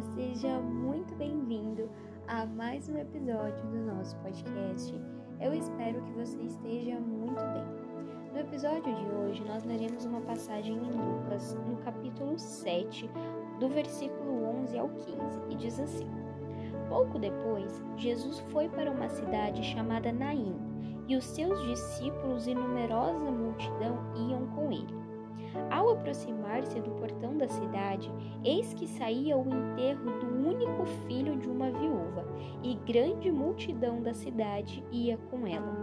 Seja muito bem-vindo a mais um episódio do nosso podcast. Eu espero que você esteja muito bem. No episódio de hoje, nós leremos uma passagem em Lucas, no capítulo 7, do versículo 11 ao 15, e diz assim: Pouco depois, Jesus foi para uma cidade chamada Naim, e os seus discípulos e numerosa multidão iam com ele. Ao aproximar-se do portão da cidade, eis que saía o enterro do único filho de uma viúva, e grande multidão da cidade ia com ela.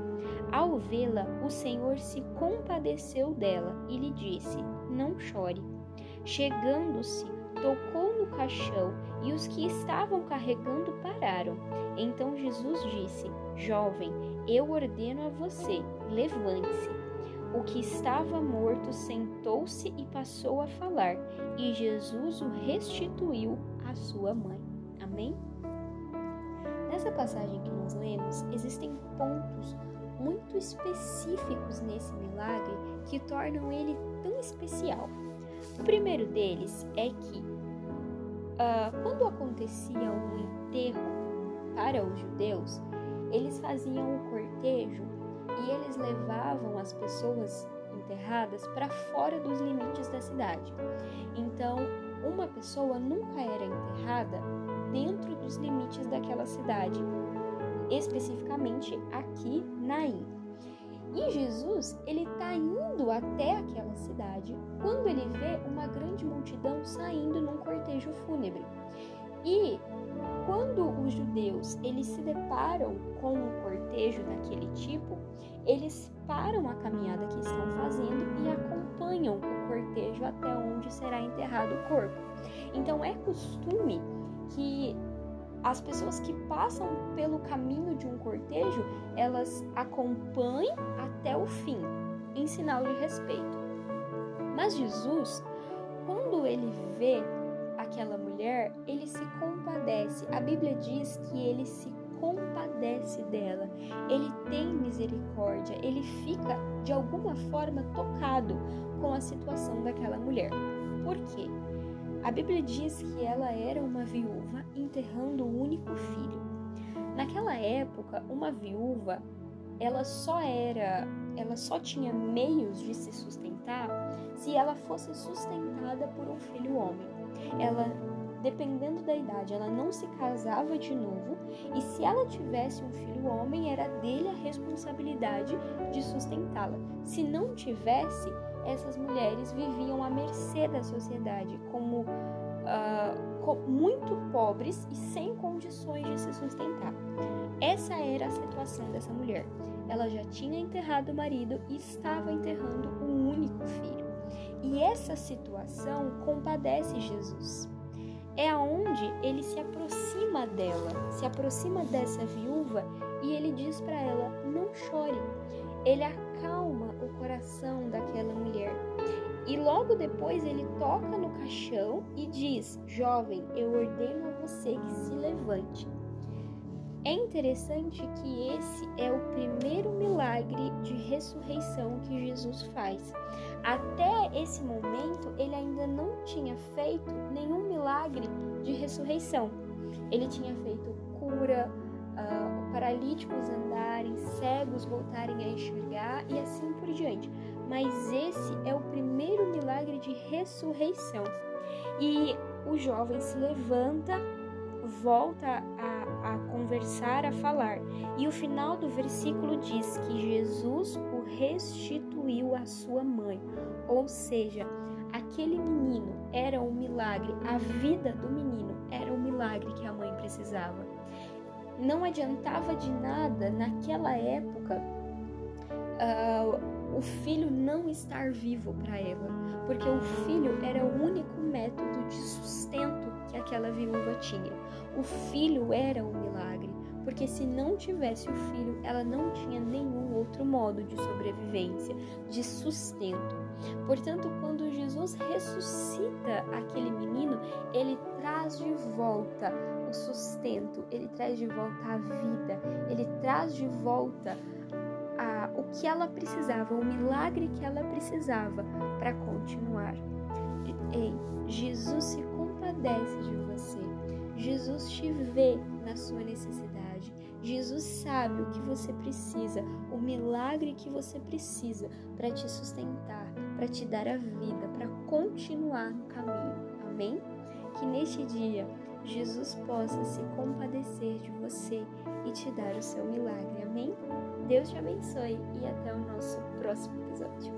Ao vê-la, o Senhor se compadeceu dela e lhe disse: Não chore. Chegando-se, tocou no caixão e os que estavam carregando pararam. Então Jesus disse: Jovem, eu ordeno a você, levante-se. O que estava morto sentou-se e passou a falar, e Jesus o restituiu à sua mãe. Amém? Nessa passagem que nós lemos, existem pontos muito específicos nesse milagre que tornam ele tão especial. O primeiro deles é que, uh, quando acontecia um enterro para os judeus, eles faziam o cortejo levavam as pessoas enterradas para fora dos limites da cidade. Então, uma pessoa nunca era enterrada dentro dos limites daquela cidade, especificamente aqui na Ilha. E Jesus, ele está indo até aquela cidade quando ele vê uma grande multidão saindo num cortejo fúnebre. E quando os judeus eles se deparam com um cortejo daquele tipo, eles param a caminhada que estão fazendo e acompanham o cortejo até onde será enterrado o corpo. Então é costume que as pessoas que passam pelo caminho de um cortejo, elas acompanhem até o fim, em sinal de respeito. Mas Jesus, quando ele vê aquela mulher, ele se compadece. A Bíblia diz que ele se compadece dela, ele tem misericórdia, ele fica de alguma forma tocado com a situação daquela mulher. Por quê? A Bíblia diz que ela era uma viúva enterrando o único filho. Naquela época, uma viúva, ela só era, ela só tinha meios de se sustentar se ela fosse sustentada por um filho homem. Ela dependendo da idade, ela não se casava de novo e se ela tivesse um filho homem, era dele a responsabilidade de sustentá-la. Se não tivesse, essas mulheres viviam à mercê da sociedade, como uh, muito pobres e sem condições de se sustentar. Essa era a situação dessa mulher. Ela já tinha enterrado o marido e estava enterrando o único filho. E essa situação compadece Jesus é aonde ele se aproxima dela, se aproxima dessa viúva e ele diz para ela: não chore. Ele acalma o coração daquela mulher. E logo depois ele toca no caixão e diz: Jovem, eu ordeno a você que se levante. É interessante que esse é o primeiro milagre de ressurreição que Jesus faz. Até esse momento, ele ainda não tinha feito nenhum milagre de ressurreição. Ele tinha feito cura, uh, paralíticos andarem, cegos voltarem a enxergar e assim por diante. Mas esse é o primeiro milagre de ressurreição. E o jovem se levanta, volta a a conversar, a falar. E o final do versículo diz que Jesus o restituiu à sua mãe, ou seja, aquele menino era um milagre, a vida do menino era um milagre que a mãe precisava. Não adiantava de nada naquela época uh, o filho não estar vivo para ela, porque o filho era o único método de sustento que aquela viúva tinha. O filho era um milagre, porque se não tivesse o filho, ela não tinha nenhum outro modo de sobrevivência, de sustento. Portanto, quando Jesus ressuscita aquele menino, ele traz de volta o sustento, ele traz de volta a vida, ele traz de volta a, o que ela precisava, o milagre que ela precisava para continuar. Ei, Jesus se compadece de você. Jesus te vê na sua necessidade. Jesus sabe o que você precisa, o milagre que você precisa para te sustentar, para te dar a vida, para continuar no caminho. Amém? Que neste dia Jesus possa se compadecer de você e te dar o seu milagre. Amém? Deus te abençoe e até o nosso próximo episódio.